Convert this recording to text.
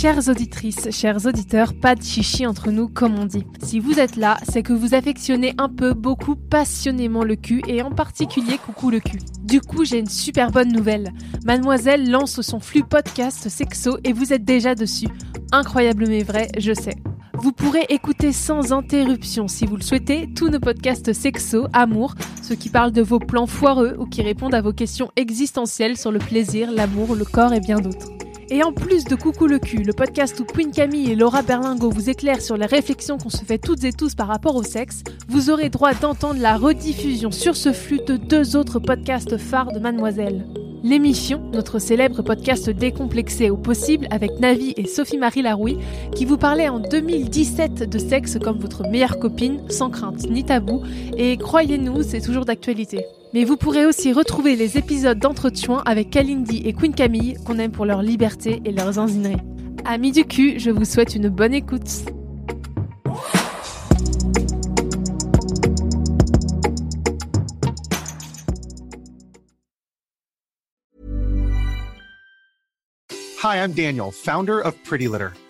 Chères auditrices, chers auditeurs, pas de chichi entre nous comme on dit. Si vous êtes là, c'est que vous affectionnez un peu, beaucoup, passionnément le cul et en particulier coucou le cul. Du coup, j'ai une super bonne nouvelle. Mademoiselle lance son flux podcast sexo et vous êtes déjà dessus. Incroyable mais vrai, je sais. Vous pourrez écouter sans interruption, si vous le souhaitez, tous nos podcasts sexo, amour, ceux qui parlent de vos plans foireux ou qui répondent à vos questions existentielles sur le plaisir, l'amour, le corps et bien d'autres. Et en plus de Coucou le cul, le podcast où Queen Camille et Laura Berlingo vous éclairent sur les réflexions qu'on se fait toutes et tous par rapport au sexe, vous aurez droit d'entendre la rediffusion sur ce flux de deux autres podcasts phares de Mademoiselle. L'émission, notre célèbre podcast décomplexé au possible avec Navi et Sophie-Marie Larouille, qui vous parlait en 2017 de sexe comme votre meilleure copine, sans crainte ni tabou, et croyez-nous, c'est toujours d'actualité. Mais vous pourrez aussi retrouver les épisodes d'entretien avec Kalindi et Queen Camille, qu'on aime pour leur liberté et leurs enzineries. Amis du cul, je vous souhaite une bonne écoute. Hi, I'm Daniel, founder of Pretty Litter.